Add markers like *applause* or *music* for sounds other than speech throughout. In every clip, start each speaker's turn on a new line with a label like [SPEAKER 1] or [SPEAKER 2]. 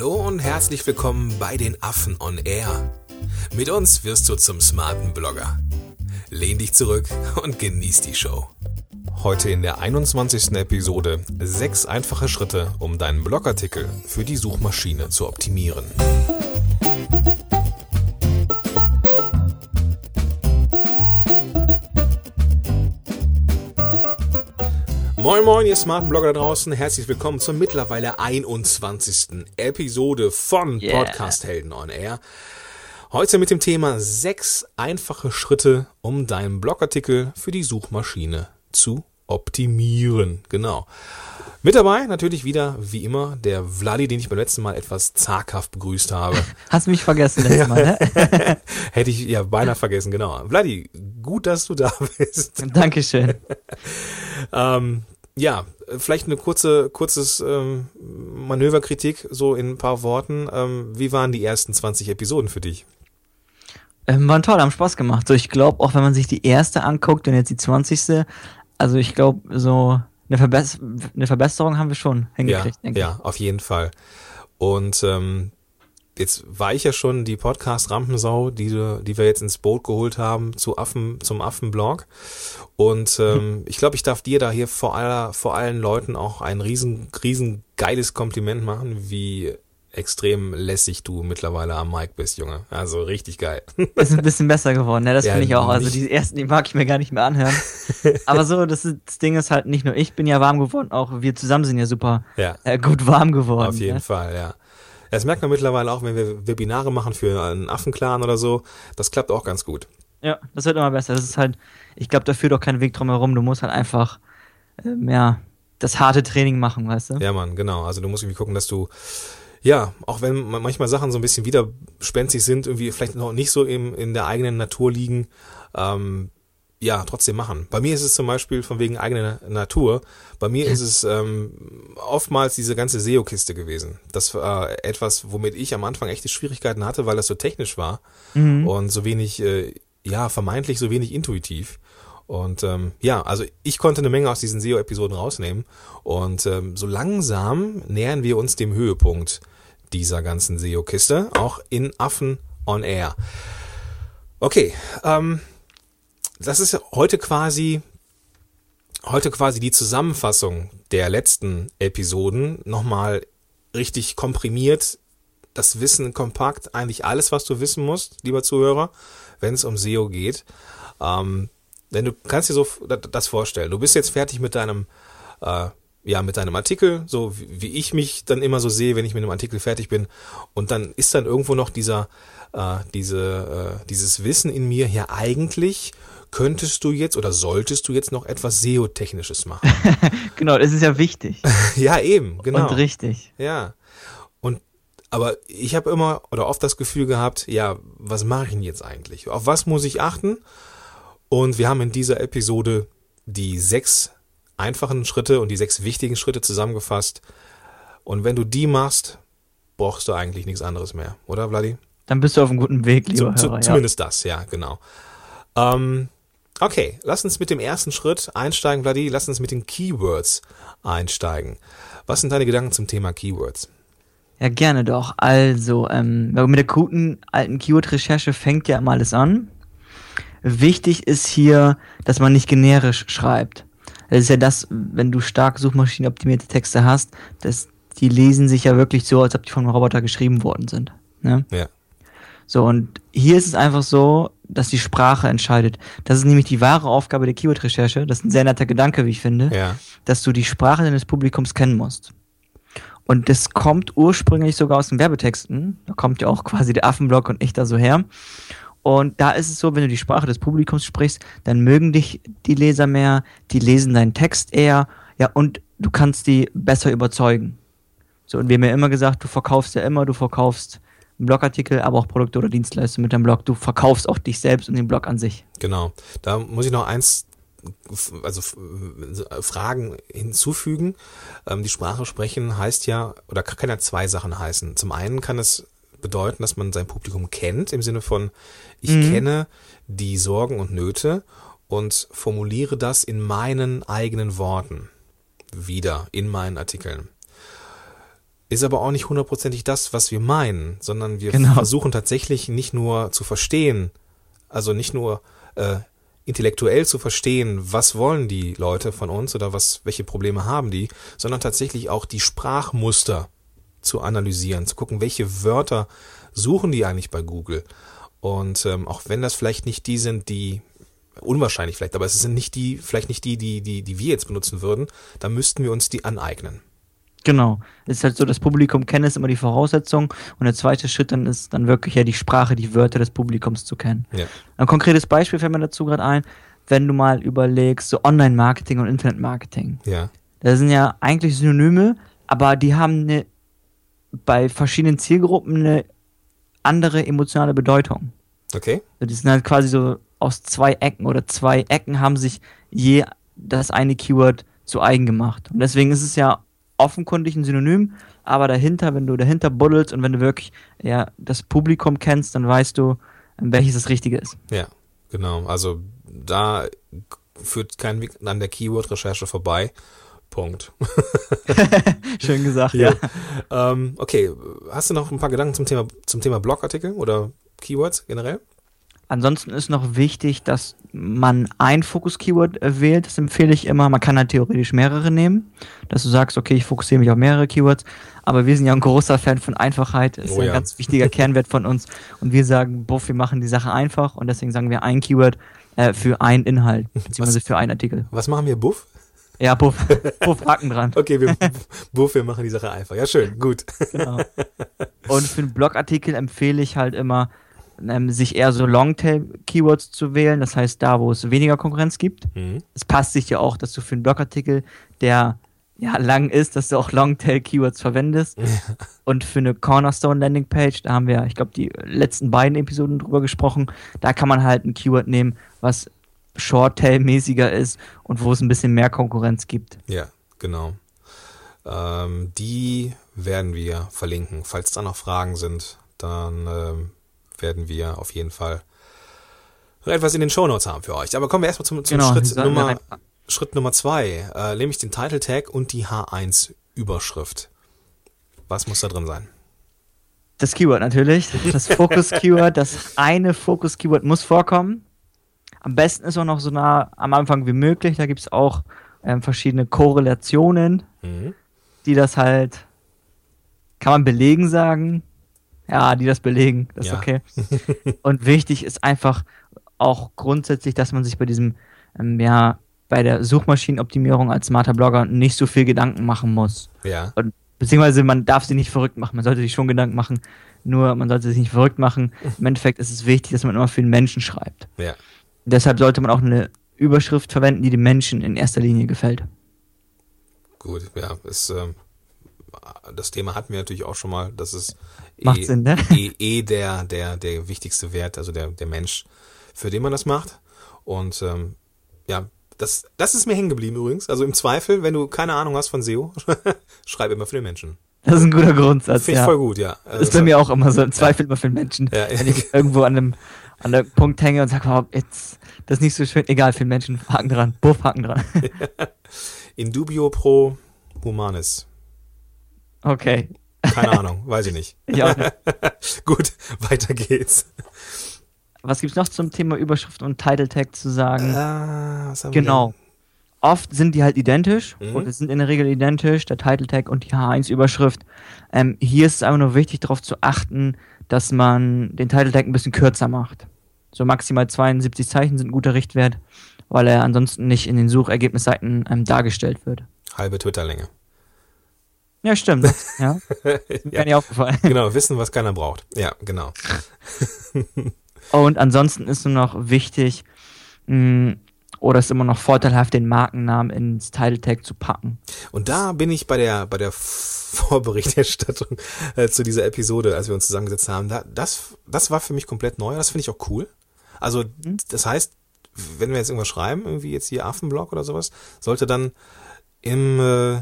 [SPEAKER 1] Hallo und herzlich willkommen bei den Affen on Air. Mit uns wirst du zum smarten Blogger. Lehn dich zurück und genieß die Show. Heute in der 21. Episode sechs einfache Schritte, um deinen Blogartikel für die Suchmaschine zu optimieren. Moin moin, ihr smarten Blogger da draußen. Herzlich willkommen zur mittlerweile 21. Episode von
[SPEAKER 2] Yeah.
[SPEAKER 1] Podcast Helden on Air. Heute mit dem Thema sechs einfache Schritte, um deinen Blogartikel für die Suchmaschine zu optimieren. Genau. Mit dabei natürlich wieder, wie immer, der Vladi, den ich beim letzten Mal etwas zaghaft begrüßt habe. *laughs*
[SPEAKER 2] Hast mich vergessen letztes Mal, ne? *laughs*
[SPEAKER 1] Hätte ich ja beinahe vergessen, genau. Vladi, gut, dass du da *laughs* bist.
[SPEAKER 2] Dankeschön.
[SPEAKER 1] Ähm, ja, vielleicht eine kurze, kurzes ähm, Manöverkritik, so in ein paar Worten. Ähm, wie waren die ersten 20 Episoden für dich?
[SPEAKER 2] Ähm, waren toll, haben Spaß gemacht. So, ich glaube, auch wenn man sich die erste anguckt und jetzt die 20. Also ich glaube, so eine, Verbess eine Verbesserung haben wir schon hingekriegt,
[SPEAKER 1] ja,
[SPEAKER 2] denke
[SPEAKER 1] ja, auf jeden Fall. Und ähm, jetzt war ich ja schon die Podcast-Rampensau, die, du- die wir jetzt ins Boot geholt haben zu Affen, zum Affenblog. Und ähm, ich glaube, ich darf dir da hier vor, aller, vor allen Leuten auch ein riesen, riesen geiles Kompliment machen, wie extrem lässig du mittlerweile am Mic bist, Junge. Also richtig geil. *laughs*
[SPEAKER 2] Ist ein bisschen besser geworden, ne? Das
[SPEAKER 1] Ja,
[SPEAKER 2] finde ich auch. Also die ersten, die mag ich mir gar nicht mehr anhören. *laughs* Aber so, das, ist, das Ding ist halt nicht nur ich bin ja warm geworden, auch wir zusammen sind ja super
[SPEAKER 1] Ja.
[SPEAKER 2] äh, gut warm geworden.
[SPEAKER 1] Auf jeden
[SPEAKER 2] ne?
[SPEAKER 1] Fall, ja. Das merkt man mittlerweile auch, wenn wir Webinare machen für einen Affenclan oder so. Das klappt auch ganz gut.
[SPEAKER 2] Ja, das wird immer besser. Das ist halt, ich glaube, da führt auch kein Weg drum herum. Du musst halt einfach ähm, ja, das harte Training machen, weißt du?
[SPEAKER 1] Ja, Mann, genau. Also du musst irgendwie gucken, dass du, ja, auch wenn ma- manchmal Sachen so ein bisschen widerspenstig sind, irgendwie vielleicht noch nicht so im, in der eigenen Natur liegen, ähm, ja, trotzdem machen. Bei mir ist es zum Beispiel von wegen eigener Natur. Bei mir ist es ähm, oftmals diese ganze SEO-Kiste gewesen. Das war etwas, womit ich am Anfang echte Schwierigkeiten hatte, weil das so technisch war und so wenig, äh, ja, vermeintlich so wenig intuitiv. Und ähm, ja, also ich konnte eine Menge aus diesen SEO-Episoden rausnehmen. Und ähm, so langsam nähern wir uns dem Höhepunkt dieser ganzen SEO-Kiste, auch in Affen on Air. Okay, ähm, das ist heute quasi heute quasi die Zusammenfassung der letzten Episoden nochmal richtig komprimiert. Das Wissen kompakt, eigentlich alles, was du wissen musst, lieber Zuhörer, wenn es um SEO geht. Ähm, denn du kannst dir so das vorstellen. Du bist jetzt fertig mit deinem, äh, ja, mit deinem Artikel, so wie wie ich mich dann immer so sehe, wenn ich mit einem Artikel fertig bin. Und dann ist dann irgendwo noch dieser, äh, diese, äh, dieses Wissen in mir, ja, eigentlich könntest du jetzt oder solltest du jetzt noch etwas SEO-Technisches machen. *laughs*
[SPEAKER 2] Genau, das ist ja wichtig *laughs*
[SPEAKER 1] ja, eben, genau.
[SPEAKER 2] und richtig.
[SPEAKER 1] Ja. Und aber ich habe immer oder oft das Gefühl gehabt, ja, was mache ich denn jetzt eigentlich? Auf was muss ich achten? Und wir haben in dieser Episode die sechs einfachen Schritte und die sechs wichtigen Schritte zusammengefasst. Und wenn du die machst, brauchst du eigentlich nichts anderes mehr, oder Vladi?
[SPEAKER 2] Dann bist du auf einem guten Weg, lieber
[SPEAKER 1] Zu, zu,
[SPEAKER 2] Hörer. ja.
[SPEAKER 1] Zumindest das, ja, genau. Ähm, okay, lass uns mit dem ersten Schritt einsteigen, Vladi. Lass uns mit den Keywords einsteigen. Was sind deine Gedanken zum Thema Keywords?
[SPEAKER 2] Ja, gerne doch. Also, ähm, mit der guten alten Keyword-Recherche fängt ja immer alles an. Wichtig ist hier, dass man nicht generisch schreibt. Das ist ja das, wenn du stark suchmaschinenoptimierte Texte hast, dass die lesen sich ja wirklich so, als ob die von einem Roboter geschrieben worden sind. Ne?
[SPEAKER 1] Ja.
[SPEAKER 2] So, und hier ist es einfach so, dass die Sprache entscheidet. Das ist nämlich die wahre Aufgabe der Keyword-Recherche. Das ist ein sehr netter Gedanke, wie ich finde
[SPEAKER 1] Ja.
[SPEAKER 2] dass du die Sprache deines Publikums kennen musst. Und das kommt ursprünglich sogar aus den Werbetexten. Da kommt ja auch quasi der Affenblock und ich da so her. Und da ist es so, wenn du die Sprache des Publikums sprichst, dann mögen dich die Leser mehr, die lesen deinen Text eher, ja, und du kannst die besser überzeugen. So, und wir haben ja immer gesagt, du verkaufst ja immer, du verkaufst einen Blogartikel, aber auch Produkte oder Dienstleistungen mit deinem Blog. Du verkaufst auch dich selbst und den Blog an sich.
[SPEAKER 1] Genau. Da muss ich noch eins, also Fragen hinzufügen. Ähm, die Sprache sprechen heißt ja, oder kann ja zwei Sachen heißen. Zum einen kann es bedeuten, dass man sein Publikum kennt, im Sinne von, ich kenne die Sorgen und Nöte und formuliere das in meinen eigenen Worten wieder, in meinen Artikeln. ist aber auch nicht hundertprozentig das, was wir meinen, sondern wir
[SPEAKER 2] Genau.
[SPEAKER 1] versuchen tatsächlich nicht nur zu verstehen, also nicht nur äh, intellektuell zu verstehen, was wollen die Leute von uns oder was, welche Probleme haben die, sondern tatsächlich auch die Sprachmuster zu analysieren, zu gucken, welche Wörter suchen die eigentlich bei Google. Und ähm, auch wenn das vielleicht nicht die sind, die unwahrscheinlich vielleicht, aber es sind nicht die, vielleicht nicht die, die, die, die wir jetzt benutzen würden, dann müssten wir uns die aneignen.
[SPEAKER 2] Genau. Es ist halt so, das Publikum kennen ist immer die Voraussetzung und der zweite Schritt dann ist dann wirklich ja die Sprache, die Wörter des Publikums zu kennen.
[SPEAKER 1] Ja.
[SPEAKER 2] Ein konkretes Beispiel fällt mir dazu gerade ein, wenn du mal überlegst, so Online-Marketing und Internet-Marketing.
[SPEAKER 1] Ja.
[SPEAKER 2] Das sind ja eigentlich Synonyme, aber die haben eine, bei verschiedenen Zielgruppen eine andere emotionale Bedeutung.
[SPEAKER 1] Okay.
[SPEAKER 2] Die sind halt quasi so aus zwei Ecken oder zwei Ecken haben sich je das eine Keyword zu eigen gemacht. Und deswegen ist es ja offenkundig ein Synonym, aber dahinter, wenn du dahinter buddelst und wenn du wirklich ja, das Publikum kennst, dann weißt du, welches das Richtige ist.
[SPEAKER 1] Ja, genau. Also da führt kein Weg an der Keyword-Recherche vorbei. Punkt. *laughs*
[SPEAKER 2] Schön gesagt,
[SPEAKER 1] Ja.
[SPEAKER 2] ja.
[SPEAKER 1] ähm, okay, hast du noch ein paar Gedanken zum Thema zum Thema Blogartikel oder Keywords generell?
[SPEAKER 2] Ansonsten ist noch wichtig, dass man ein Fokus-Keyword äh, wählt. Das empfehle ich immer. Man kann halt theoretisch mehrere nehmen, dass du sagst, okay, ich fokussiere mich auf mehrere Keywords. Aber wir sind ja ein großer Fan von Einfachheit. Das ist
[SPEAKER 1] Oh
[SPEAKER 2] ja ein ganz wichtiger *laughs* Kernwert von uns. Und wir sagen, buff, wir machen die Sache einfach. Und deswegen sagen wir ein Keyword äh, für einen Inhalt, beziehungsweise für einen Artikel.
[SPEAKER 1] Was machen wir, Buff?
[SPEAKER 2] Ja, buff, buff, Haken dran. *laughs*
[SPEAKER 1] Okay, wir Buff, wir machen die Sache einfach. Ja, schön, gut.
[SPEAKER 2] Genau. Und für einen Blogartikel empfehle ich halt immer, ähm, sich eher so Longtail-Keywords zu wählen. Das heißt, da, wo es weniger Konkurrenz gibt.
[SPEAKER 1] Mhm.
[SPEAKER 2] es passt sich ja auch, dass du für einen Blogartikel, der ja lang ist, dass du auch Longtail-Keywords verwendest. Und für eine Cornerstone-Landing-Page, da haben wir, ich glaube, die letzten beiden Episoden drüber gesprochen, da kann man halt ein Keyword nehmen, was Short-Tail-mäßiger ist und wo es ein bisschen mehr Konkurrenz gibt.
[SPEAKER 1] Ja, genau. Ähm, die werden wir verlinken. Falls da noch Fragen sind, dann ähm, werden wir auf jeden Fall noch etwas in den Shownotes haben für euch. Aber kommen wir erstmal zum, zum
[SPEAKER 2] Genau,
[SPEAKER 1] Schritt, Nummer, Schritt Nummer zwei, äh, nämlich den Title Tag und die H1-Überschrift. Was muss da drin sein?
[SPEAKER 2] Das Keyword natürlich, das Fokus-Keyword, das eine Fokus-Keyword muss vorkommen. Am besten ist auch noch so nah am Anfang wie möglich. Da gibt es auch ähm, verschiedene Korrelationen,
[SPEAKER 1] Mhm.
[SPEAKER 2] die das halt, kann man belegen sagen? Ja, die das belegen, das ist
[SPEAKER 1] Ja.
[SPEAKER 2] okay. *laughs* Und wichtig ist einfach auch grundsätzlich, dass man sich bei diesem, ähm, ja, bei der Suchmaschinenoptimierung als smarter Blogger nicht so viel Gedanken machen muss.
[SPEAKER 1] Ja,
[SPEAKER 2] Und, beziehungsweise man darf sich nicht verrückt machen. Man sollte sich schon Gedanken machen, nur man sollte sich nicht verrückt machen. *laughs* Im Endeffekt ist es wichtig, dass man immer für den Menschen schreibt.
[SPEAKER 1] ja.
[SPEAKER 2] Deshalb sollte man auch eine Überschrift verwenden, die dem Menschen in erster Linie gefällt.
[SPEAKER 1] Gut, ja, ist, ähm, das Thema hatten wir natürlich auch schon mal, das ist
[SPEAKER 2] Macht
[SPEAKER 1] eh,
[SPEAKER 2] Sinn, ne?
[SPEAKER 1] eh, eh der, der, der wichtigste Wert, also der, der Mensch, für den man das macht. Und ähm, ja, das, das ist mir hängen geblieben übrigens. Also im Zweifel, wenn du keine Ahnung hast von SEO, *laughs* schreib immer für den Menschen.
[SPEAKER 2] Das ist ein guter Grundsatz.
[SPEAKER 1] Finde ich
[SPEAKER 2] ja.
[SPEAKER 1] voll gut, ja.
[SPEAKER 2] Das ist bei mir auch immer so im Zweifel immer für den Menschen.
[SPEAKER 1] Ja, ja.
[SPEAKER 2] Wenn ich irgendwo an einem, an einem Punkt hänge und sage, wow, jetzt, das ist nicht so schön. Egal, für den Menschen, Haken dran. Buff, Haken dran. *laughs*
[SPEAKER 1] In dubio pro humanis.
[SPEAKER 2] Okay.
[SPEAKER 1] Keine Ahnung, weiß ich nicht.
[SPEAKER 2] Ich auch nicht.
[SPEAKER 1] Gut, weiter geht's.
[SPEAKER 2] Was gibt's noch zum Thema Überschrift und Title Tag zu sagen?
[SPEAKER 1] Ah, was haben wir
[SPEAKER 2] Genau. Oft sind die halt identisch
[SPEAKER 1] Mhm.
[SPEAKER 2] oder sind in der Regel identisch, der Title Tag und die H1-Überschrift. Ähm, hier ist es einfach nur wichtig, darauf zu achten, dass man den Title Tag ein bisschen kürzer macht. So maximal 72 Zeichen sind ein guter Richtwert, weil er ansonsten nicht in den Suchergebnisseiten ähm, dargestellt wird.
[SPEAKER 1] Halbe Twitterlänge.
[SPEAKER 2] Ja, stimmt. *laughs* ja, ist mir gar nicht aufgefallen.
[SPEAKER 1] Genau, wissen, was keiner braucht. Ja, genau. *laughs*
[SPEAKER 2] Und ansonsten ist nur noch wichtig, mh, oder ist immer noch vorteilhaft, den Markennamen ins Title Tag zu packen.
[SPEAKER 1] Und da bin ich bei der bei der Vorberichterstattung äh, zu dieser Episode, als wir uns zusammengesetzt haben. Da, das das war für mich komplett neu. Das finde ich auch cool. Also das heißt, wenn wir jetzt irgendwas schreiben, irgendwie jetzt hier Affenblog oder sowas, sollte dann im äh,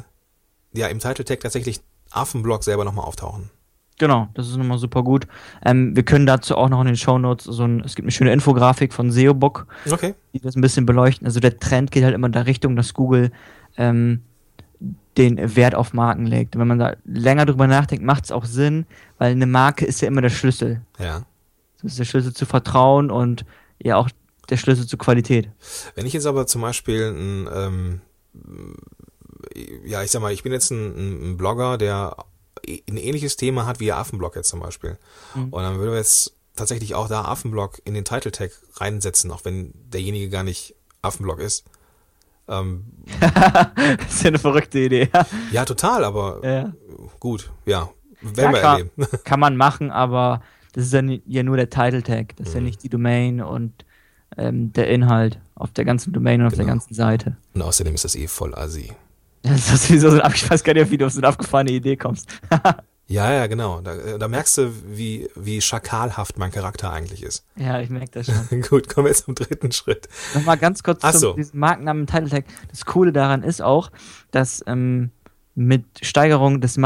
[SPEAKER 1] ja im Title Tag tatsächlich Affenblog selber nochmal auftauchen.
[SPEAKER 2] Genau, das ist nochmal super gut. Ähm, wir können dazu auch noch in den Shownotes so ein, es gibt eine schöne Infografik von SEObook,
[SPEAKER 1] Okay.
[SPEAKER 2] die das ein bisschen beleuchten. Also der Trend geht halt immer in der Richtung, dass Google ähm, den Wert auf Marken legt. Und wenn man da länger drüber nachdenkt, macht es auch Sinn, weil eine Marke ist ja immer der Schlüssel.
[SPEAKER 1] Ja.
[SPEAKER 2] Das ist der Schlüssel zu Vertrauen und ja auch der Schlüssel zu Qualität.
[SPEAKER 1] Wenn ich jetzt aber zum Beispiel ein, ähm, ja, ich sag mal, ich bin jetzt ein, ein Blogger, der ein ähnliches Thema hat wie Affenblog jetzt zum Beispiel. Mhm. Und dann würden wir jetzt tatsächlich auch da Affenblog in den Title Tag reinsetzen, auch wenn derjenige gar nicht Affenblog ist.
[SPEAKER 2] Ähm, *laughs* das ist ja eine verrückte Idee.
[SPEAKER 1] ja, total, aber
[SPEAKER 2] ja.
[SPEAKER 1] gut, ja. Werden
[SPEAKER 2] ja,
[SPEAKER 1] wir erleben. *laughs*
[SPEAKER 2] Kann man machen, aber das ist ja, ja nur der Title Tag. Das ist mhm. ja nicht die Domain und ähm, der Inhalt auf der ganzen Domain und auf genau. der ganzen Seite.
[SPEAKER 1] Und außerdem ist das eh voll assi. *laughs*
[SPEAKER 2] Das ist sowieso so ein, ich weiß gar nicht, wie du auf so eine abgefahrene Idee kommst. *laughs*
[SPEAKER 1] ja, ja, genau. Da, da, merkst du, wie, wie schakalhaft mein Charakter eigentlich ist.
[SPEAKER 2] Ja, ich merke das schon. *laughs*
[SPEAKER 1] Gut, kommen wir jetzt zum dritten Schritt.
[SPEAKER 2] Nochmal ganz kurz
[SPEAKER 1] Ach so.
[SPEAKER 2] zu diesem Markennamen Title Tag. Das Coole daran ist auch, dass ähm, mit Steigerung des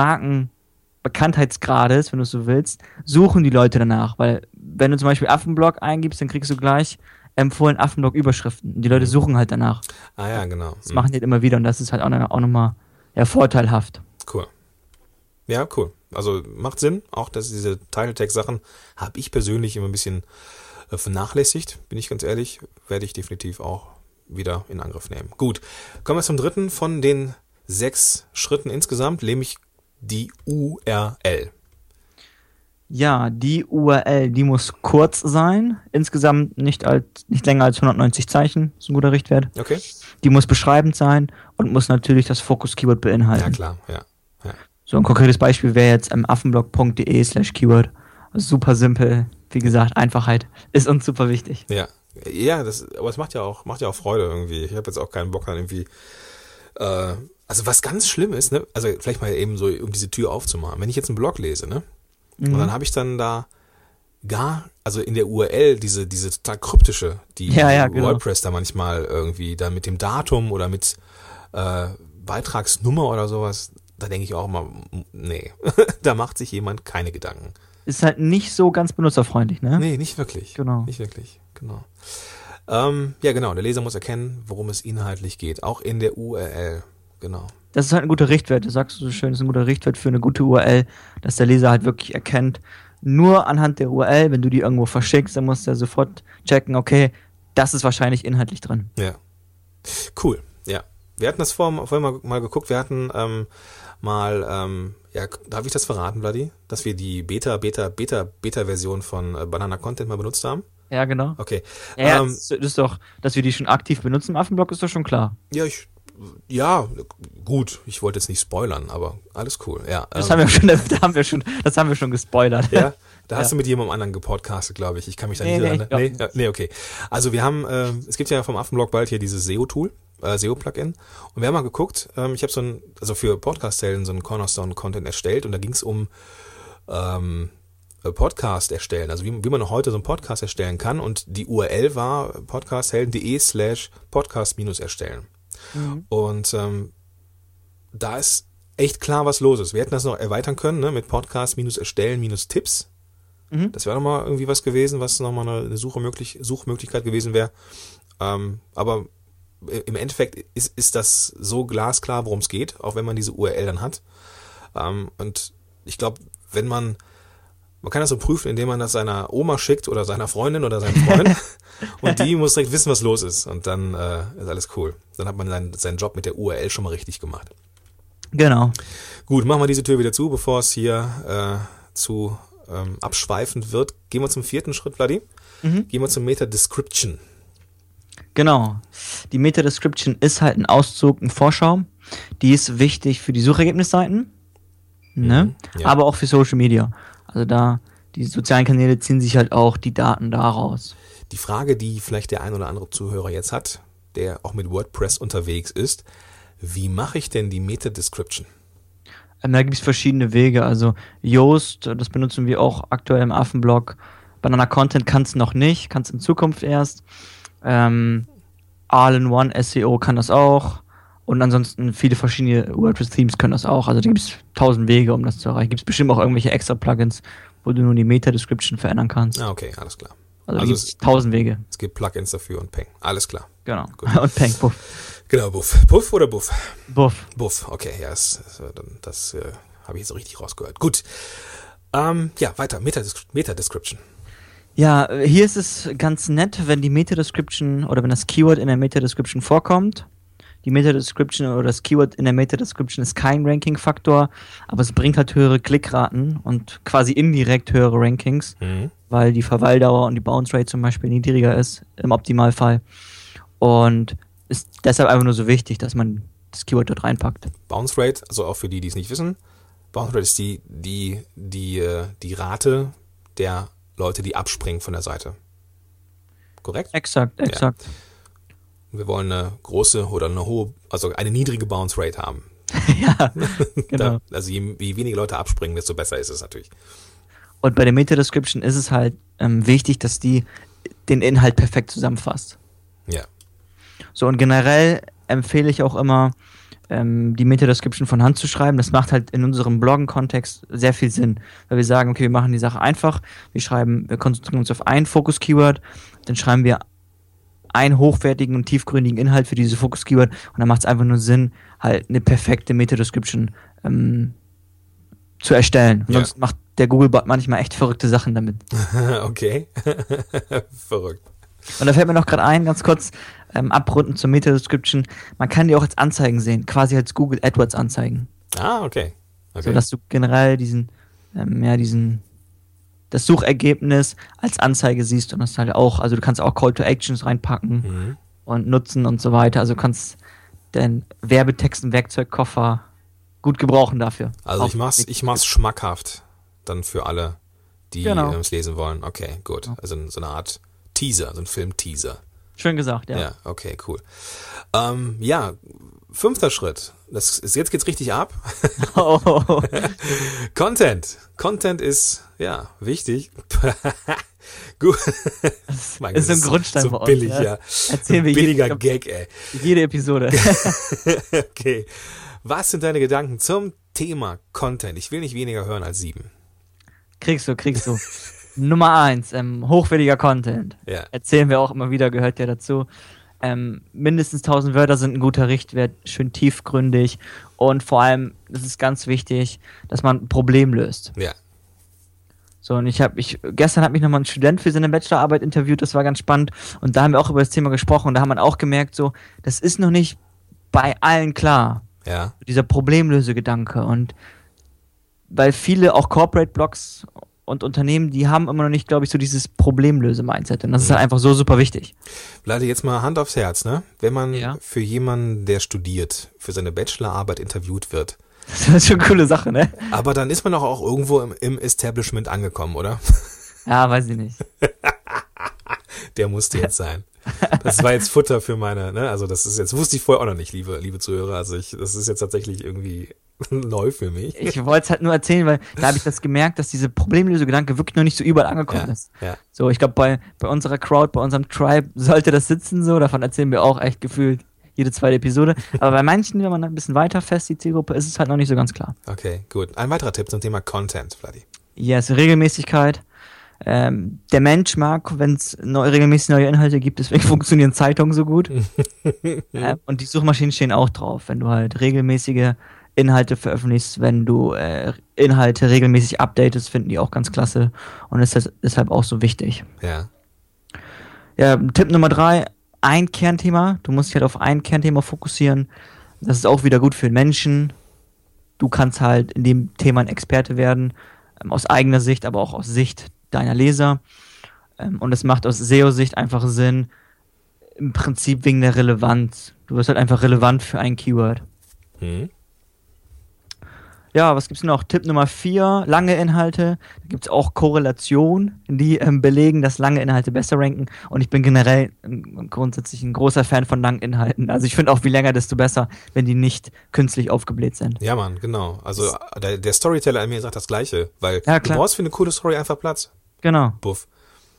[SPEAKER 2] Markenbekanntheitsgrades, wenn du so willst, suchen die Leute danach. Weil wenn du zum Beispiel Affenblog eingibst, dann kriegst du gleich empfohlen Affenblog-Überschriften. Die Leute mhm. suchen halt danach.
[SPEAKER 1] Ah ja, genau.
[SPEAKER 2] Das mhm. machen die halt immer wieder und das ist halt auch, auch nochmal ja, vorteilhaft.
[SPEAKER 1] Cool. Ja, cool. Also macht Sinn, auch dass diese Title-Tag-Sachen habe ich persönlich immer ein bisschen äh, vernachlässigt, bin ich ganz ehrlich, werde ich definitiv auch wieder in Angriff nehmen. Gut, kommen wir zum dritten von den sechs Schritten insgesamt, nämlich die URL.
[SPEAKER 2] Ja, die URL, die muss kurz sein. Insgesamt nicht, als, nicht länger als 190 Zeichen. ist ein guter Richtwert.
[SPEAKER 1] Okay.
[SPEAKER 2] Die muss beschreibend sein und muss natürlich das Fokus-Keyword beinhalten.
[SPEAKER 1] Ja, klar, ja. ja.
[SPEAKER 2] So ein konkretes Beispiel wäre jetzt ähm, affenblog.de slash Keyword. Also super simpel. Wie gesagt, Einfachheit ist uns super wichtig.
[SPEAKER 1] Ja. Ja, das, aber es macht ja auch, macht ja auch Freude irgendwie. Ich habe jetzt auch keinen Bock dann irgendwie, äh, also was ganz schlimm ist, ne, also vielleicht mal eben so, um diese Tür aufzumachen. Wenn ich jetzt einen Blog lese, ne, Mhm. Und dann habe ich dann da gar, also in der URL, diese, diese total kryptische, die
[SPEAKER 2] ja, ja, genau.
[SPEAKER 1] WordPress da manchmal irgendwie da mit dem Datum oder mit äh, Beitragsnummer oder sowas, da denke ich auch immer, nee, *laughs* da macht sich jemand keine Gedanken.
[SPEAKER 2] Ist halt nicht so ganz benutzerfreundlich, ne?
[SPEAKER 1] Nee, nicht wirklich.
[SPEAKER 2] Genau.
[SPEAKER 1] Nicht wirklich, genau. Ähm, ja, genau, der Leser muss erkennen, worum es inhaltlich geht, auch in der URL, genau
[SPEAKER 2] das ist halt ein guter Richtwert. Das sagst du so schön, das ist ein guter Richtwert für eine gute URL, dass der Leser halt wirklich erkennt, nur anhand der URL, wenn du die irgendwo verschickst, dann muss der sofort checken, okay, das ist wahrscheinlich inhaltlich drin.
[SPEAKER 1] Ja. Cool, ja. Wir hatten das vorher, vorher mal, mal geguckt, wir hatten ähm, mal, ähm, ja, darf ich das verraten, Bloody? Dass wir die Beta, Beta, Beta, Beta-Version von äh, Banana Content mal benutzt haben?
[SPEAKER 2] Ja, genau.
[SPEAKER 1] Okay.
[SPEAKER 2] Ja, ähm, das ist doch, dass wir die schon aktiv benutzen im Affenblock, ist doch schon klar.
[SPEAKER 1] Ja, ich ja, gut, ich wollte jetzt nicht spoilern, aber alles cool. Ja,
[SPEAKER 2] das ähm, haben wir schon, das haben wir schon, das haben wir schon gespoilert.
[SPEAKER 1] Ja, *laughs* da hast ja. du mit jemandem anderen gepodcastet, glaube ich. Ich kann mich da nee, nicht erinnern. Nee, nee, nee, okay. Also wir haben, äh, es gibt ja vom Affenblog bald hier dieses SEO-Tool, äh, SEO-Plugin. Und wir haben mal geguckt, ähm, ich habe so ein, also für Podcast-Zellen so ein Cornerstone-Content erstellt und da ging es um ähm, Podcast erstellen, also wie, wie man heute so einen Podcast erstellen kann und die URL war podcasthelden.de slash podcast minus erstellen. Mhm. Und ähm, da ist echt klar, was los ist. Wir hätten das noch erweitern können, ne, mit Podcast minus erstellen minus Tipps. Mhm. Das wäre nochmal irgendwie was gewesen, was nochmal eine, eine Suche möglich, Suchmöglichkeit gewesen wäre. Ähm, aber im Endeffekt ist, ist das so glasklar, worum es geht, auch wenn man diese URL dann hat. Ähm, und ich glaube, wenn man man kann das so prüfen, indem man das seiner Oma schickt oder seiner Freundin oder seinem Freund. *laughs* und die muss direkt wissen, was los ist. Und dann äh, ist alles cool. Dann hat man seinen, seinen Job mit der URL schon mal richtig gemacht.
[SPEAKER 2] Genau.
[SPEAKER 1] Gut, machen wir diese Tür wieder zu, bevor es hier äh, zu ähm, abschweifend wird. Gehen wir zum vierten Schritt, Vladi. Mhm. Gehen wir zum Meta-Description.
[SPEAKER 2] Genau. Die Meta-Description ist halt ein Auszug, eine Vorschau. Die ist wichtig für die Suchergebnisseiten, ne? Mhm, ja. aber auch für Social Media. Also da, die sozialen Kanäle ziehen sich halt auch die Daten daraus.
[SPEAKER 1] Die Frage, die vielleicht der ein oder andere Zuhörer jetzt hat, der auch mit WordPress unterwegs ist, wie mache ich denn die Meta-Description?
[SPEAKER 2] Ähm, da gibt es verschiedene Wege. Also Yoast, das benutzen wir auch aktuell im Affenblog. Banana Content kannst du noch nicht, kannst in Zukunft erst. Ähm, All-in-One SEO kann das auch. Und ansonsten viele verschiedene WordPress-Themes können das auch. Also da gibt es tausend Wege, um das zu erreichen. Gibt es bestimmt auch irgendwelche extra Plugins, wo du nur die Meta-Description verändern kannst.
[SPEAKER 1] Ah, okay, alles klar.
[SPEAKER 2] Also, also es tausend Wege.
[SPEAKER 1] Es gibt Plugins dafür und Peng. Alles klar.
[SPEAKER 2] Genau. Gut. *laughs* Und Peng, Buff.
[SPEAKER 1] Genau, Buff. Buff oder Buff?
[SPEAKER 2] Buff.
[SPEAKER 1] Buff, okay, ja, das, das, äh, habe ich jetzt so richtig rausgehört. Gut. Ähm, ja, weiter. Meta-Description.
[SPEAKER 2] Ja, hier ist es ganz nett, wenn die Meta-Description oder wenn das Keyword in der Meta-Description vorkommt. Die Meta-Description oder das Keyword in der Meta-Description ist kein Ranking-Faktor, aber es bringt halt höhere Klickraten und quasi indirekt höhere Rankings, mhm. weil die Verweildauer und die Bounce Rate zum Beispiel niedriger ist im Optimalfall. Und ist deshalb einfach nur so wichtig, dass man das Keyword dort reinpackt.
[SPEAKER 1] Bounce Rate, also auch für die, die es nicht wissen, Bounce Rate ist die, die, die, äh, die Rate der Leute, die abspringen von der Seite. Korrekt?
[SPEAKER 2] Exakt, exakt.
[SPEAKER 1] Ja. Wir wollen eine große oder eine hohe, also eine niedrige Bounce Rate haben. *laughs*
[SPEAKER 2] ja, genau. *laughs*
[SPEAKER 1] Da, also je, je weniger Leute abspringen, desto besser ist es natürlich.
[SPEAKER 2] Und bei der Meta-Description ist es halt ähm, wichtig, dass die den Inhalt perfekt zusammenfasst.
[SPEAKER 1] Ja.
[SPEAKER 2] So, und generell empfehle ich auch immer, ähm, die Meta-Description von Hand zu schreiben. Das macht halt in unserem Bloggen-Kontext sehr viel Sinn, weil wir sagen, okay, wir machen die Sache einfach. Wir schreiben, wir konzentrieren uns auf ein Fokus-Keyword, dann schreiben wir einen hochwertigen und tiefgründigen Inhalt für diese Fokus-Keyword und dann macht es einfach nur Sinn, halt eine perfekte Meta-Description ähm, zu erstellen. Ja. Sonst macht der Google-Bot manchmal echt verrückte Sachen damit. *laughs*
[SPEAKER 1] okay. *laughs* Verrückt.
[SPEAKER 2] Und da fällt mir noch gerade ein, ganz kurz, ähm, abrunden zur Meta-Description. Man kann die auch als Anzeigen sehen, quasi als Google AdWords Anzeigen.
[SPEAKER 1] Ah, okay. okay.
[SPEAKER 2] So dass du generell diesen, ähm, ja, diesen, das Suchergebnis als Anzeige siehst und das halt auch, also du kannst auch Call to Actions reinpacken mhm. und nutzen und so weiter. Also du kannst den Werbetext und Werkzeugkoffer gut gebrauchen dafür.
[SPEAKER 1] Also ich mach's, ich mach's schmackhaft dann für alle, die genau. es lesen wollen. Okay, gut. Also so eine Art Teaser, so ein Film-Teaser.
[SPEAKER 2] Schön gesagt, ja.
[SPEAKER 1] Ja, okay, cool. Ähm, ja, fünfter Schritt. Das ist, jetzt geht's richtig ab. Oh. *laughs* Content. Content ist, ja, wichtig. *laughs*
[SPEAKER 2] Gut. Das mein ist Gott, ein Grundstein
[SPEAKER 1] so bei uns. Billig, ja. ja.
[SPEAKER 2] Erzähl mir
[SPEAKER 1] Billiger jede, Gag, ey.
[SPEAKER 2] Jede Episode. *laughs*
[SPEAKER 1] okay. Was sind deine Gedanken zum Thema Content? Ich will nicht weniger hören als sieben.
[SPEAKER 2] Kriegst du, kriegst du. Nummer eins, ähm, hochwertiger Content.
[SPEAKER 1] Ja.
[SPEAKER 2] Erzählen wir auch immer wieder, gehört ja dazu. Ähm, mindestens 1000 Wörter sind ein guter Richtwert, schön tiefgründig und vor allem, das ist ganz wichtig, dass man ein Problem löst.
[SPEAKER 1] Ja.
[SPEAKER 2] So, und ich habe, ich, gestern hat mich nochmal ein Student für seine Bachelorarbeit interviewt, das war ganz spannend. Und da haben wir auch über das Thema gesprochen und da haben wir auch gemerkt, so, das ist noch nicht bei allen klar.
[SPEAKER 1] Ja.
[SPEAKER 2] Dieser Problemlösegedanke und weil viele auch Corporate Blogs und Unternehmen, die haben immer noch nicht, glaube ich, so dieses Problemlöse-Mindset. Und das ist halt einfach so super wichtig.
[SPEAKER 1] Leute, jetzt mal Hand aufs Herz, ne? Wenn man ja. für jemanden, der studiert, für seine Bachelorarbeit interviewt wird. *laughs*
[SPEAKER 2] Das ist schon eine coole Sache, ne?
[SPEAKER 1] Aber dann ist man doch auch irgendwo im, im Establishment angekommen, oder? *laughs*
[SPEAKER 2] Ja, weiß ich nicht. *laughs*
[SPEAKER 1] der musste jetzt sein. Das war jetzt Futter für meine, ne? Also das ist jetzt, wusste ich vorher auch noch nicht, liebe, liebe Zuhörer. Also ich, das ist jetzt tatsächlich irgendwie *laughs* neu für mich.
[SPEAKER 2] Ich wollte es halt nur erzählen, weil da habe ich das gemerkt, dass diese Problemlöse-Gedanke wirklich noch nicht so überall angekommen
[SPEAKER 1] ja,
[SPEAKER 2] ist.
[SPEAKER 1] Ja.
[SPEAKER 2] So, ich glaube, bei, bei unserer Crowd, bei unserem Tribe sollte das sitzen so, davon erzählen wir auch echt gefühlt jede zweite Episode. Aber bei manchen, wenn man ein bisschen weiter fest die Zielgruppe, ist es halt noch nicht so ganz klar.
[SPEAKER 1] Okay, gut. Ein weiterer Tipp zum Thema Content, Vladi.
[SPEAKER 2] Yes, Regelmäßigkeit. Ähm, der Mensch mag, wenn es neu, regelmäßig neue Inhalte gibt, deswegen *laughs* funktionieren Zeitungen so gut. *laughs* äh, und die Suchmaschinen stehen auch drauf. Wenn du halt regelmäßige Inhalte veröffentlichst, wenn du äh, Inhalte regelmäßig updatest, finden die auch ganz klasse und ist deshalb auch so wichtig.
[SPEAKER 1] Ja.
[SPEAKER 2] Ja, Tipp Nummer drei, ein Kernthema. Du musst dich halt auf ein Kernthema fokussieren. Das ist auch wieder gut für den Menschen. Du kannst halt in dem Thema ein Experte werden, ähm, aus eigener Sicht, aber auch aus Sicht deiner Leser. Ähm, und es macht aus SEO-Sicht einfach Sinn, im Prinzip wegen der Relevanz. Du wirst halt einfach relevant für ein Keyword. Mhm. Ja, was gibt's noch? Tipp Nummer vier, lange Inhalte. Da gibt's auch Korrelationen, die ähm, belegen, dass lange Inhalte besser ranken. Und ich bin generell ähm, grundsätzlich ein großer Fan von langen Inhalten. Also ich finde auch, wie länger, desto besser, wenn die nicht künstlich aufgebläht sind.
[SPEAKER 1] Ja, Mann, genau. Also der, der Storyteller in mir sagt das Gleiche, weil ja, du brauchst für eine coole Story einfach Platz.
[SPEAKER 2] Genau.
[SPEAKER 1] Buff.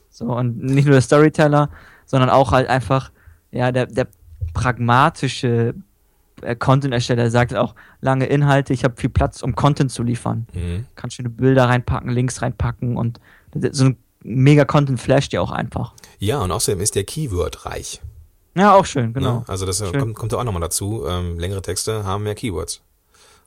[SPEAKER 2] So, und nicht nur der Storyteller, sondern auch halt einfach, ja, der, der pragmatische Content-Ersteller sagt auch lange Inhalte, ich habe viel Platz, um Content zu liefern. Mhm. Kann schöne Bilder reinpacken, Links reinpacken und so ein mega Content flasht ja auch einfach.
[SPEAKER 1] Ja, und außerdem ist der Keyword reich.
[SPEAKER 2] Ja, auch schön, genau.
[SPEAKER 1] Ne? Also das
[SPEAKER 2] Schön.
[SPEAKER 1] kommt, kommt ja auch nochmal dazu. Ähm, längere Texte haben mehr Keywords.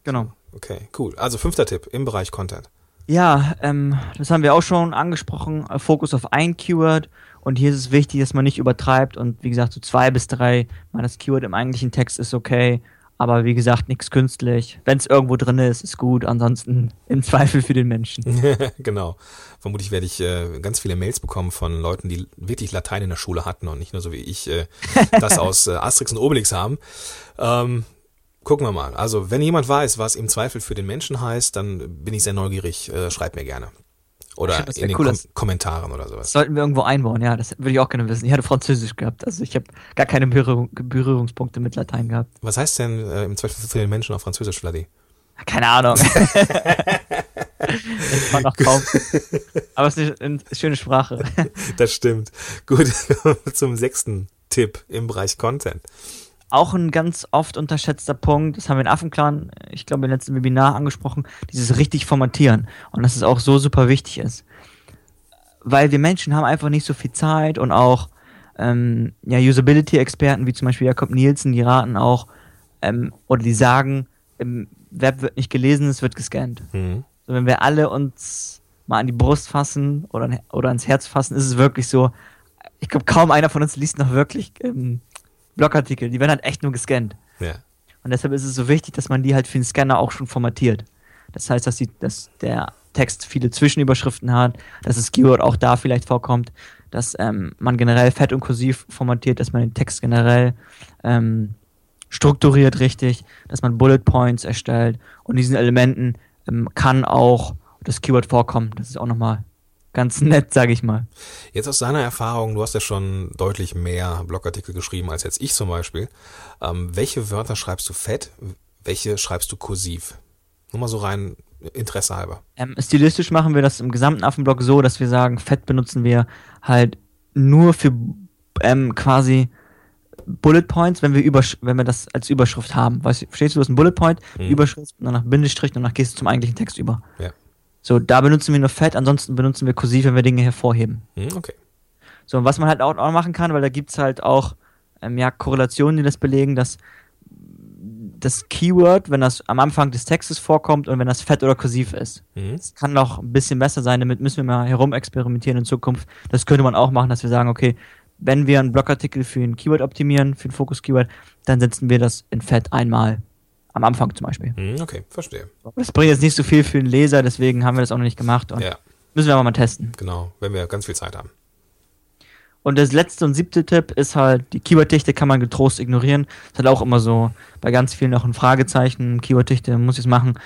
[SPEAKER 2] Genau.
[SPEAKER 1] Okay, cool. Also fünfter Tipp im Bereich Content.
[SPEAKER 2] Ja, ähm, das haben wir auch schon angesprochen. äh, Fokus auf ein Keyword. Und hier ist es wichtig, dass man nicht übertreibt. Und wie gesagt, so zwei bis drei Mal das Keyword im eigentlichen Text ist okay. Aber wie gesagt, nichts künstlich. Wenn es irgendwo drin ist, ist gut. Ansonsten im Zweifel für den Menschen. *laughs*
[SPEAKER 1] genau. Vermutlich werde ich äh, ganz viele Mails bekommen von Leuten, die wirklich Latein in der Schule hatten und nicht nur so wie ich äh, das *laughs* aus äh, Asterix und Obelix haben. Ähm, gucken wir mal. Also, wenn jemand weiß, was im Zweifel für den Menschen heißt, dann bin ich sehr neugierig. Äh, schreibt mir gerne. Oder
[SPEAKER 2] wär
[SPEAKER 1] in den
[SPEAKER 2] cool,
[SPEAKER 1] Kom Kommentaren oder sowas.
[SPEAKER 2] sollten wir irgendwo einbauen, ja. Das würde ich auch gerne wissen. Ich hatte Französisch gehabt. Also ich habe gar keine Berührung, Berührungspunkte mit Latein gehabt.
[SPEAKER 1] Was heißt denn äh, im Zweifel für den Menschen auf Französisch, Vladi?
[SPEAKER 2] Keine Ahnung. *laughs* ich war noch kaum. Aber es ist eine, eine schöne Sprache.
[SPEAKER 1] Das stimmt. Gut, *laughs* zum sechsten Tipp im Bereich Content.
[SPEAKER 2] Auch ein ganz oft unterschätzter Punkt, das haben wir in Affenclan, ich glaube, im letzten Webinar angesprochen, dieses richtig formatieren. Und dass es auch so super wichtig ist. Weil wir Menschen haben einfach nicht so viel Zeit und auch ähm, ja, Usability-Experten wie zum Beispiel Jakob Nielsen, die raten auch ähm, oder die sagen, im Web wird nicht gelesen, es wird gescannt.
[SPEAKER 1] Mhm.
[SPEAKER 2] So, wenn wir alle uns mal an die Brust fassen oder, oder ans Herz fassen, ist es wirklich so, ich glaube, kaum einer von uns liest noch wirklich ähm, Blogartikel. Die werden halt echt nur gescannt.
[SPEAKER 1] Ja.
[SPEAKER 2] Und deshalb ist es so wichtig, dass man die halt für den Scanner auch schon formatiert. Das heißt, dass, die, dass der Text viele Zwischenüberschriften hat, dass das Keyword auch da vielleicht vorkommt, dass ähm, man generell fett und kursiv formatiert, dass man den Text generell ähm, strukturiert richtig, dass man Bullet Points erstellt und diesen Elementen ähm, kann auch das Keyword vorkommen. Das ist auch nochmal ganz nett, sage ich mal.
[SPEAKER 1] Jetzt aus deiner Erfahrung, du hast ja schon deutlich mehr Blogartikel geschrieben als jetzt ich zum Beispiel. Ähm, welche Wörter schreibst du fett? Welche schreibst du kursiv? Nur mal so rein Interesse halber.
[SPEAKER 2] Ähm, stilistisch machen wir das im gesamten Affenblock so, dass wir sagen, Fett benutzen wir halt nur für ähm, quasi Bullet Points, wenn wir übersch wenn wir das als Überschrift haben. Weißt, verstehst du, du hast ein Bullet Point,
[SPEAKER 1] Mhm.
[SPEAKER 2] Überschrift, danach Bindestrich und danach gehst du zum eigentlichen Text über.
[SPEAKER 1] Ja.
[SPEAKER 2] So, da benutzen wir nur Fett, ansonsten benutzen wir kursiv, wenn wir Dinge hervorheben.
[SPEAKER 1] Hm, okay.
[SPEAKER 2] So, und was man halt auch, auch machen kann, weil da gibt's halt auch ähm, ja, Korrelationen, die das belegen, dass das Keyword, wenn das am Anfang des Textes vorkommt und wenn das fett oder kursiv ist.
[SPEAKER 1] Mhm.
[SPEAKER 2] Es kann noch ein bisschen besser sein, damit müssen wir mal herumexperimentieren in Zukunft. Das könnte man auch machen, dass wir sagen, okay, wenn wir einen Blogartikel für ein Keyword optimieren, für ein Fokus-Keyword, dann setzen wir das in Fett einmal. Am Anfang zum Beispiel.
[SPEAKER 1] Hm, okay, verstehe.
[SPEAKER 2] Das bringt jetzt nicht so viel für den Leser, deswegen haben wir das auch noch nicht gemacht und
[SPEAKER 1] Ja,
[SPEAKER 2] müssen wir aber mal testen.
[SPEAKER 1] genau, wenn wir ganz viel Zeit haben.
[SPEAKER 2] Und das letzte und siebte Tipp ist halt, die Keyworddichte kann man getrost ignorieren. Das ist halt auch immer so bei ganz vielen noch ein Fragezeichen. Keyworddichte muss ich es machen.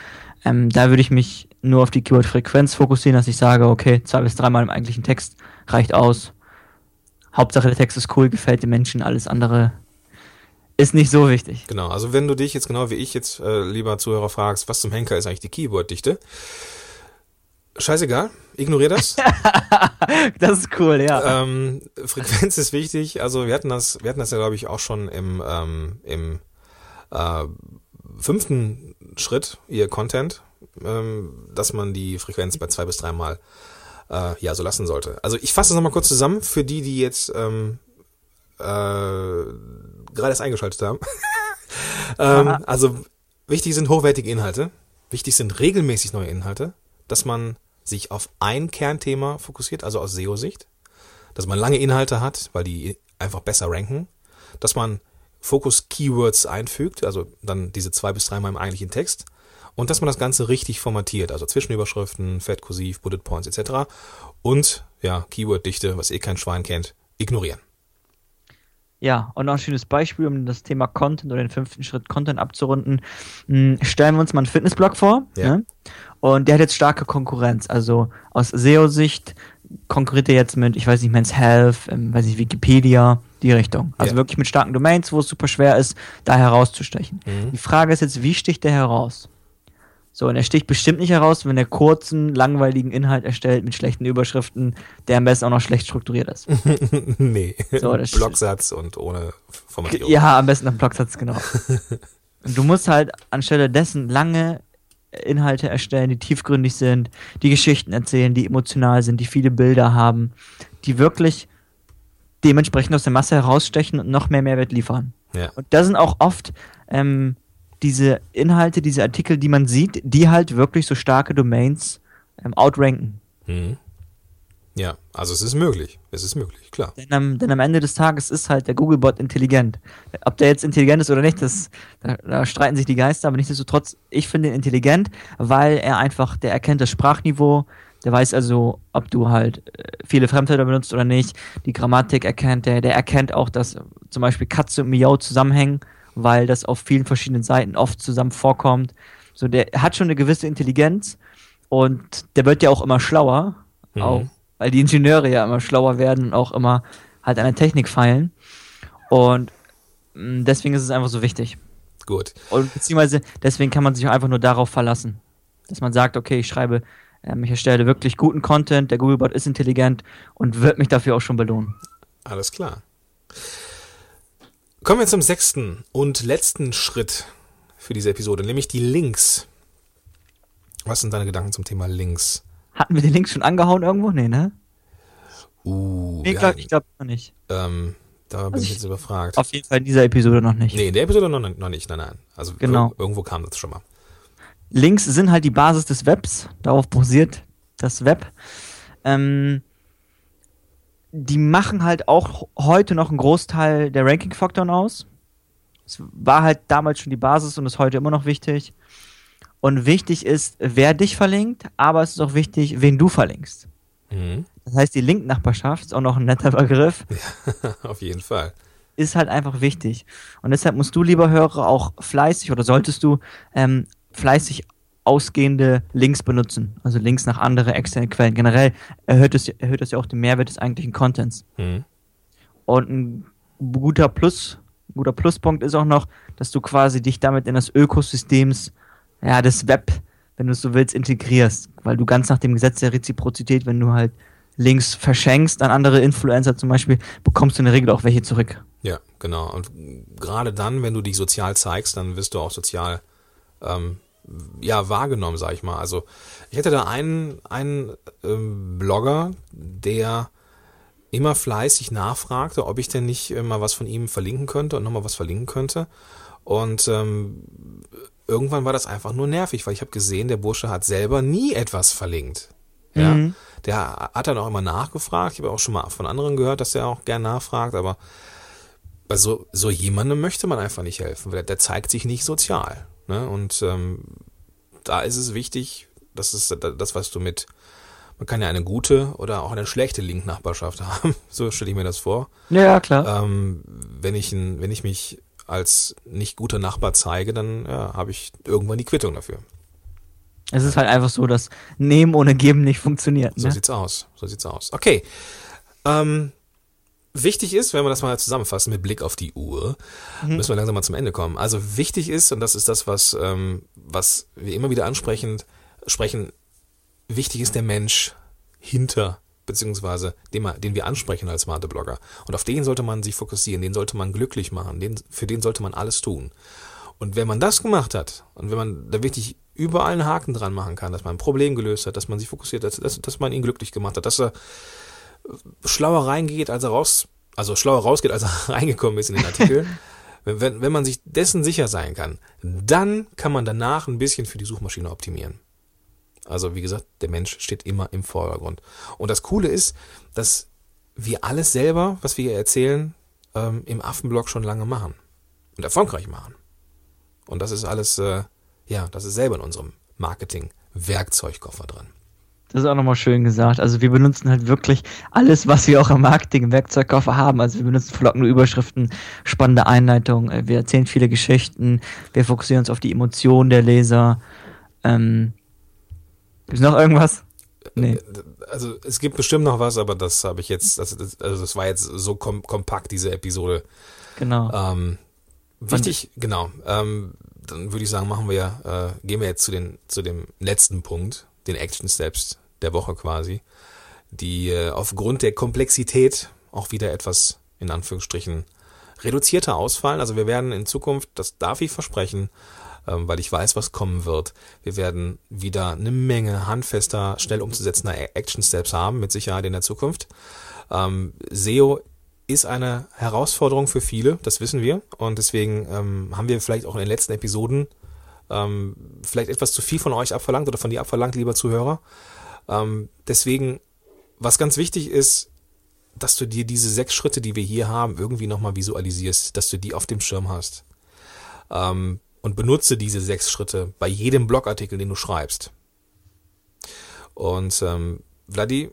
[SPEAKER 2] Ähm, da würde ich mich nur auf die Keywordfrequenz fokussieren, dass ich sage, okay, zwei bis dreimal im eigentlichen Text reicht aus. Hauptsache der Text ist cool, gefällt den Menschen, alles andere ist nicht so wichtig.
[SPEAKER 1] Genau, also wenn du dich jetzt genau wie ich jetzt, äh, lieber Zuhörer, fragst, was zum Henker ist eigentlich die Keyworddichte? Scheißegal, ignorier das. *laughs*
[SPEAKER 2] Das ist cool, ja.
[SPEAKER 1] ähm, Frequenz ist wichtig. Also wir hatten das, wir hatten das ja glaube ich auch schon im ähm, im äh, fünften Schritt ihr Content, ähm, dass man die Frequenz bei zwei bis dreimal äh, ja so lassen sollte. Also ich fasse es nochmal kurz zusammen für die, die jetzt ähm, äh, gerade erst eingeschaltet haben. *laughs* ähm, also wichtig sind hochwertige Inhalte, wichtig sind regelmäßig neue Inhalte, dass man sich auf ein Kernthema fokussiert, also aus SEO-Sicht, dass man lange Inhalte hat, weil die einfach besser ranken, dass man Fokus-Keywords einfügt, also dann diese zwei bis dreimal im eigentlichen Text und dass man das Ganze richtig formatiert, also Zwischenüberschriften, Fett, Kursiv, Bullet Points etc. Und ja, Keyword-Dichte, was eh kein Schwein kennt, ignorieren.
[SPEAKER 2] Ja, und noch ein schönes Beispiel, um das Thema Content oder den fünften Schritt Content abzurunden. Mh, Stellen wir uns mal einen Fitnessblog vor.
[SPEAKER 1] Ja.
[SPEAKER 2] Ne? Und der hat jetzt starke Konkurrenz. Also aus SEO-Sicht konkurriert er jetzt mit, ich weiß nicht, Men's Health, ähm, weiß nicht, Wikipedia, die Richtung. Also
[SPEAKER 1] Ja.
[SPEAKER 2] wirklich mit starken Domains, wo es super schwer ist, da herauszustechen.
[SPEAKER 1] Mhm.
[SPEAKER 2] Die Frage ist jetzt, wie sticht der heraus? So, und er sticht bestimmt nicht heraus, wenn er kurzen, langweiligen Inhalt erstellt mit schlechten Überschriften, der am besten auch noch schlecht strukturiert ist. *laughs*
[SPEAKER 1] nee,
[SPEAKER 2] So, das- *laughs*
[SPEAKER 1] Blocksatz und ohne Formatierung.
[SPEAKER 2] Ja, am besten am Blocksatz, genau. *laughs* Und du musst halt anstelle dessen lange Inhalte erstellen, die tiefgründig sind, die Geschichten erzählen, die emotional sind, die viele Bilder haben, die wirklich dementsprechend aus der Masse herausstechen und noch mehr Mehrwert liefern.
[SPEAKER 1] Ja.
[SPEAKER 2] Und da sind auch oft ähm, diese Inhalte, diese Artikel, die man sieht, die halt wirklich so starke Domains ähm, outranken.
[SPEAKER 1] Mhm. Ja, also es ist möglich. Es ist möglich, klar.
[SPEAKER 2] Denn am, denn am Ende des Tages ist halt der Googlebot intelligent. Ob der jetzt intelligent ist oder nicht, das, da, da streiten sich die Geister, aber nichtsdestotrotz, ich finde ihn intelligent, weil er einfach, der erkennt das Sprachniveau, der weiß also, ob du halt äh, viele Fremdwörter benutzt oder nicht. Die Grammatik erkennt er, der erkennt auch, dass zum Beispiel Katze und Miau zusammenhängen, weil das auf vielen verschiedenen Seiten oft zusammen vorkommt. So, der hat schon eine gewisse Intelligenz und der wird ja auch immer schlauer,
[SPEAKER 1] Mhm.
[SPEAKER 2] auch, weil die Ingenieure ja immer schlauer werden und auch immer halt an der Technik feilen. Und mh, deswegen ist es einfach so wichtig.
[SPEAKER 1] Gut.
[SPEAKER 2] Und beziehungsweise deswegen kann man sich auch einfach nur darauf verlassen. Dass man sagt, okay, ich schreibe, ähm, ich erstelle wirklich guten Content, der Googlebot ist intelligent und wird mich dafür auch schon belohnen.
[SPEAKER 1] Alles klar. Kommen wir zum sechsten und letzten Schritt für diese Episode, nämlich die Links. Was sind deine Gedanken zum Thema Links?
[SPEAKER 2] Hatten wir den Link schon angehauen irgendwo? Nee, ne?
[SPEAKER 1] Uh,
[SPEAKER 2] Nee, glaub,
[SPEAKER 1] hatten-
[SPEAKER 2] ich glaube noch nicht.
[SPEAKER 1] ähm, da bin
[SPEAKER 2] Also
[SPEAKER 1] ich jetzt überfragt.
[SPEAKER 2] Auf jeden Fall in dieser Episode noch nicht.
[SPEAKER 1] Nee, in der Episode noch, noch nicht, nein, nein. Also
[SPEAKER 2] Genau.
[SPEAKER 1] ir- irgendwo kam das schon mal.
[SPEAKER 2] Links sind halt die Basis des Webs, darauf basiert das Web. Ähm, die machen halt auch heute noch einen Großteil der Ranking-Faktoren aus. Es war halt damals schon die Basis und ist heute immer noch wichtig. Und wichtig ist, wer dich verlinkt, aber es ist auch wichtig, wen du verlinkst.
[SPEAKER 1] Mhm.
[SPEAKER 2] Das heißt, die Link-Nachbarschaft ist auch noch ein netter Begriff. *laughs*
[SPEAKER 1] Auf jeden Fall.
[SPEAKER 2] ist halt einfach wichtig. Und deshalb musst du, lieber Hörer, auch fleißig oder solltest du ähm, fleißig ausgehende Links benutzen. Also Links nach andere externe Quellen. Generell erhöht es, erhöht das ja auch den Mehrwert des eigentlichen Contents.
[SPEAKER 1] Mhm.
[SPEAKER 2] Und ein guter Plus, ein guter Pluspunkt ist auch noch, dass du quasi dich damit in das Ökosystems, ja, des Web, wenn du es so willst, integrierst. Weil du ganz nach dem Gesetz der Reziprozität, wenn du halt Links verschenkst an andere Influencer zum Beispiel, bekommst du in der Regel auch welche zurück.
[SPEAKER 1] Ja, genau. Und gerade dann, wenn du dich sozial zeigst, dann wirst du auch sozial ähm, ja wahrgenommen, sag ich mal. Also ich hätte da einen, einen ähm, Blogger, der immer fleißig nachfragte, ob ich denn nicht äh, mal was von ihm verlinken könnte und nochmal was verlinken könnte. Und ähm, irgendwann war das einfach nur nervig, weil ich habe gesehen, der Bursche hat selber nie etwas verlinkt. Ja,
[SPEAKER 2] Mhm.
[SPEAKER 1] der hat dann auch immer nachgefragt. Ich habe auch schon mal von anderen gehört, dass der auch gern nachfragt, aber bei so, so jemandem möchte man einfach nicht helfen, weil der, der zeigt sich nicht sozial. Ne? Und ähm, da ist es wichtig, das ist das, was du mit, man kann ja eine gute oder auch eine schlechte Link-Nachbarschaft *laughs* haben, so stelle ich mir das vor.
[SPEAKER 2] Ja, klar.
[SPEAKER 1] Ähm, wenn, ich, ein- wenn ich mich als nicht guter Nachbar zeige, dann ja, habe ich irgendwann die Quittung dafür.
[SPEAKER 2] Es ist halt einfach so, dass Nehmen ohne Geben nicht funktioniert.
[SPEAKER 1] So
[SPEAKER 2] Ne?
[SPEAKER 1] sieht's aus. So sieht's aus. Okay. Ähm, wichtig ist, wenn wir das mal zusammenfassen mit Blick auf die Uhr, müssen wir langsam mal zum Ende kommen. Also wichtig ist, und das ist das, was, ähm, was wir immer wieder ansprechen, sprechen, wichtig ist der Mensch hinter, beziehungsweise den, den wir ansprechen als smarte Blogger. Und auf den sollte man sich fokussieren, den sollte man glücklich machen, den, für den sollte man alles tun. Und wenn man das gemacht hat und wenn man da wirklich überall einen Haken dran machen kann, dass man ein Problem gelöst hat, dass man sich fokussiert, dass, dass, dass man ihn glücklich gemacht hat, dass er schlauer reingeht, als er raus, also schlauer rausgeht, als er *laughs* reingekommen ist in den Artikel. *laughs* wenn, wenn, wenn man sich dessen sicher sein kann, dann kann man danach ein bisschen für die Suchmaschine optimieren. Also wie gesagt, der Mensch steht immer im Vordergrund. Und das Coole ist, dass wir alles selber, was wir hier erzählen, ähm, im Affenblog schon lange machen und erfolgreich machen. Und das ist alles, äh, ja, das ist selber in unserem Marketing-Werkzeugkoffer drin.
[SPEAKER 2] Das ist auch nochmal schön gesagt. Also wir benutzen halt wirklich alles, was wir auch im Marketing im Werkzeugkoffer haben. Also wir benutzen verlockende Überschriften, spannende Einleitungen, äh, wir erzählen viele Geschichten, wir fokussieren uns auf die Emotionen der Leser. Ähm, ist noch irgendwas? Nee.
[SPEAKER 1] Also es gibt bestimmt noch was, aber das habe ich jetzt, also das, also das war jetzt so kom kompakt, diese Episode.
[SPEAKER 2] Genau.
[SPEAKER 1] Ähm, wichtig, genau. Ähm, dann würde ich sagen, machen wir, äh, gehen wir jetzt zu den zu dem letzten Punkt, den Action Steps der Woche quasi, die äh, aufgrund der Komplexität auch wieder etwas in Anführungsstrichen reduzierter ausfallen. Also wir werden in Zukunft, das darf ich versprechen, ähm, weil ich weiß, was kommen wird. Wir werden wieder eine Menge handfester, schnell umzusetzender Action Steps haben, mit Sicherheit in der Zukunft. Ähm, SEO ist eine Herausforderung für viele, das wissen wir. Und deswegen ähm, haben wir vielleicht auch in den letzten Episoden ähm, vielleicht etwas zu viel von euch abverlangt oder von dir abverlangt, lieber Zuhörer. Ähm, deswegen, was ganz wichtig ist, dass du dir diese sechs Schritte, die wir hier haben, irgendwie nochmal visualisierst, dass du die auf dem Schirm hast. Ähm, und benutze diese sechs Schritte bei jedem Blogartikel, den du schreibst. Und ähm, Vladi,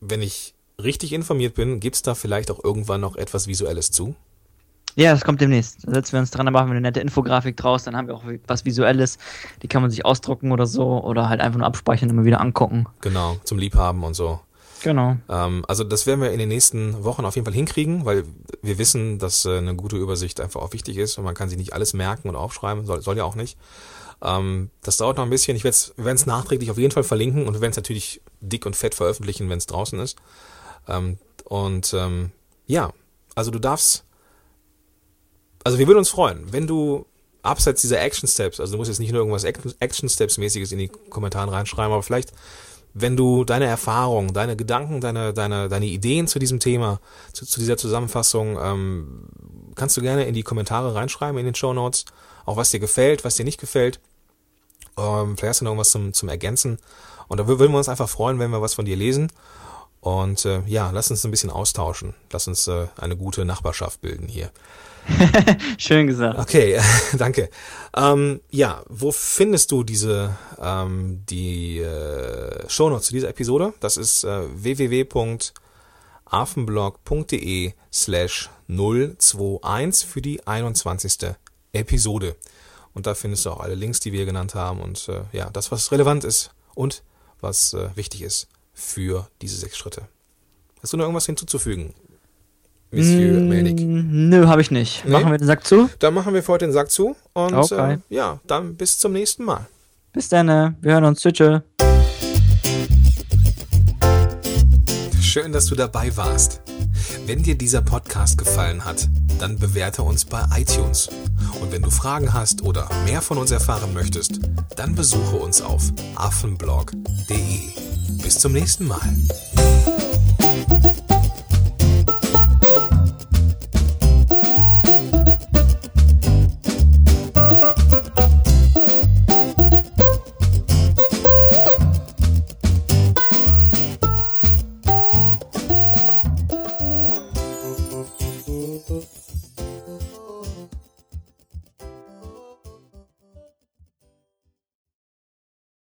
[SPEAKER 1] wenn ich richtig informiert bin, gibt es da vielleicht auch irgendwann noch etwas Visuelles zu?
[SPEAKER 2] Ja, das kommt demnächst. Da setzen wir uns dran, dann machen wir eine nette Infografik draus, dann haben wir auch was Visuelles. Die kann man sich ausdrucken oder so oder halt einfach nur abspeichern und immer wieder angucken.
[SPEAKER 1] Genau, zum Liebhaben und so.
[SPEAKER 2] Genau.
[SPEAKER 1] Ähm, also das werden wir in den nächsten Wochen auf jeden Fall hinkriegen, weil wir wissen, dass äh, eine gute Übersicht einfach auch wichtig ist und man kann sich nicht alles merken und aufschreiben, soll, soll ja auch nicht. Ähm, das dauert noch ein bisschen. Ich werde es nachträglich auf jeden Fall verlinken und wir werden es natürlich dick und fett veröffentlichen, wenn es draußen ist. Ähm, und ähm, ja, also du darfst, also wir würden uns freuen, wenn du abseits dieser Action Steps, also du musst jetzt nicht nur irgendwas Action Steps mäßiges in die Kommentare reinschreiben, aber vielleicht, wenn du deine Erfahrungen, deine Gedanken, deine, deine, deine Ideen zu diesem Thema, zu, zu dieser Zusammenfassung, ähm, kannst du gerne in die Kommentare reinschreiben in den Show Notes, auch was dir gefällt, was dir nicht gefällt. Ähm, vielleicht hast du noch irgendwas zum, zum Ergänzen. Und da würden wir uns einfach freuen, wenn wir was von dir lesen. Und äh, ja, lass uns ein bisschen austauschen. Lass uns äh, eine gute Nachbarschaft bilden hier. *laughs*
[SPEAKER 2] Schön gesagt.
[SPEAKER 1] Okay, *laughs* danke. Ähm, ja, wo findest du diese ähm, die äh, Shownotes zu dieser Episode? Das ist äh, www.afenblog.de slash 021 für die 21. Episode. Und da findest du auch alle Links, die wir genannt haben und äh, ja, das, was relevant ist und was äh, wichtig ist für diese sechs Schritte. Hast du noch irgendwas hinzuzufügen,
[SPEAKER 2] Monsieur mm, Melnick? Nö, habe ich nicht. Nee? Machen wir den Sack zu?
[SPEAKER 1] Dann machen wir für heute den Sack zu und okay. äh, ja, dann bis zum nächsten Mal.
[SPEAKER 2] Bis dann, äh, wir hören uns. Tschüss.
[SPEAKER 1] Schön, dass du dabei warst. Wenn dir dieser Podcast gefallen hat, dann bewerte uns bei iTunes. Und wenn du Fragen hast oder mehr von uns erfahren möchtest, dann besuche uns auf affenblog.de. Bis zum nächsten Mal.